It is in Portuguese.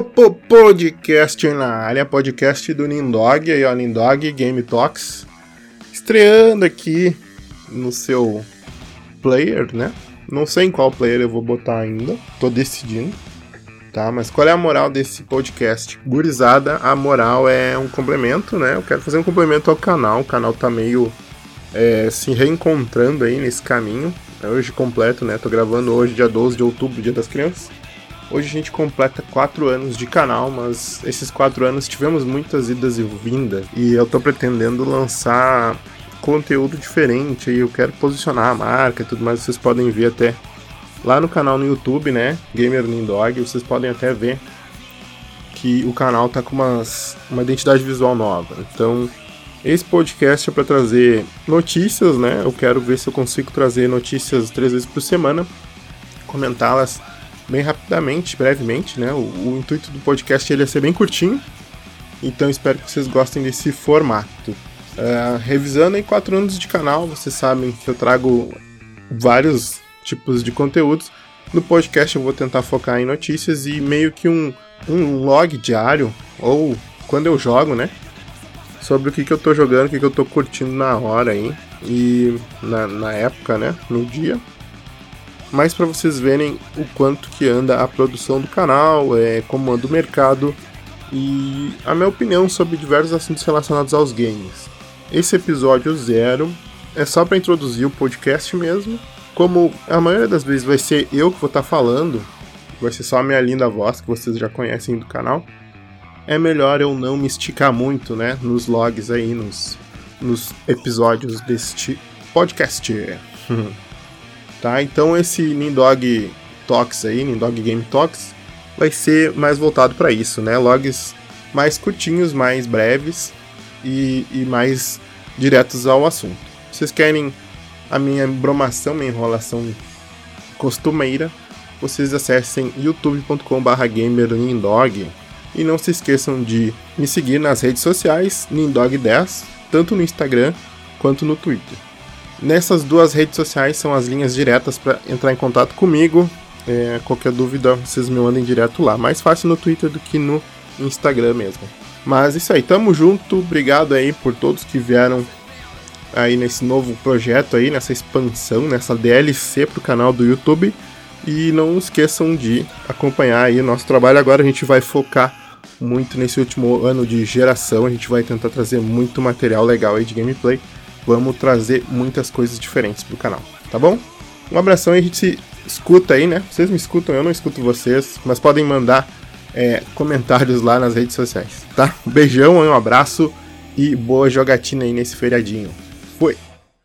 Podcast na área, podcast do Nindog, aí ó, Nindog Game Talks, estreando aqui no seu player, né? Não sei em qual player eu vou botar ainda, tô decidindo, tá? Mas qual é a moral desse podcast? Gurizada, a moral é um complemento, né? Eu quero fazer um complemento ao canal, o canal tá meio é, se reencontrando aí nesse caminho, é hoje completo, né? Tô gravando hoje, dia 12 de outubro, dia das crianças. Hoje a gente completa 4 anos de canal, mas esses 4 anos tivemos muitas idas e vindas. E eu tô pretendendo lançar conteúdo diferente e eu quero posicionar a marca e tudo mais. Vocês podem ver até lá no canal no YouTube, né? Gamer Nindog, vocês podem até ver que o canal tá com umas, uma identidade visual nova. Então, esse podcast é para trazer notícias, né? Eu quero ver se eu consigo trazer notícias três vezes por semana, comentá-las bem rapidamente, brevemente, né? O, o, intuito do podcast ele é ser bem curtinho, então espero que vocês gostem desse formato. Uh, revisando em quatro anos de canal, vocês sabem que eu trago vários tipos de conteúdos. No podcast eu vou tentar focar em notícias e meio que um, um log diário, ou quando eu jogo, né? sobre o que, que eu tô jogando, o que, que eu tô curtindo na hora aí e na, na época, né? No dia. Mas para vocês verem o quanto que anda a produção do canal, é, como anda o mercado e a minha opinião sobre diversos assuntos relacionados aos games. Esse episódio zero é só para introduzir o podcast mesmo. Como a maioria das vezes vai ser eu que vou estar tá falando, vai ser só a minha linda voz que vocês já conhecem do canal é melhor eu não me esticar muito, né, nos logs aí, nos, nos episódios deste podcast. tá, então esse Nindog Talks aí, Nindog Game Talks, vai ser mais voltado para isso, né, logs mais curtinhos, mais breves e, e mais diretos ao assunto. Vocês querem a minha bromação, minha enrolação costumeira, vocês acessem youtube.com/gamerindog e não se esqueçam de me seguir nas redes sociais, Nindog10, tanto no Instagram quanto no Twitter. Nessas duas redes sociais são as linhas diretas para entrar em contato comigo. É, qualquer dúvida, vocês me mandem direto lá. Mais fácil no Twitter do que no Instagram mesmo. Mas isso aí, tamo junto. Obrigado aí por todos que vieram aí nesse novo projeto aí, nessa expansão, nessa DLC pro canal do YouTube. E não esqueçam de acompanhar aí o nosso trabalho. Agora a gente vai focar muito nesse último ano de geração. A gente vai tentar trazer muito material legal aí de gameplay. Vamos trazer muitas coisas diferentes pro canal, tá bom? Um abração e a gente se escuta aí, né? Vocês me escutam, eu não escuto vocês, mas podem mandar é, comentários lá nas redes sociais, tá? Um beijão, um abraço e boa jogatina aí nesse feriadinho. Fui!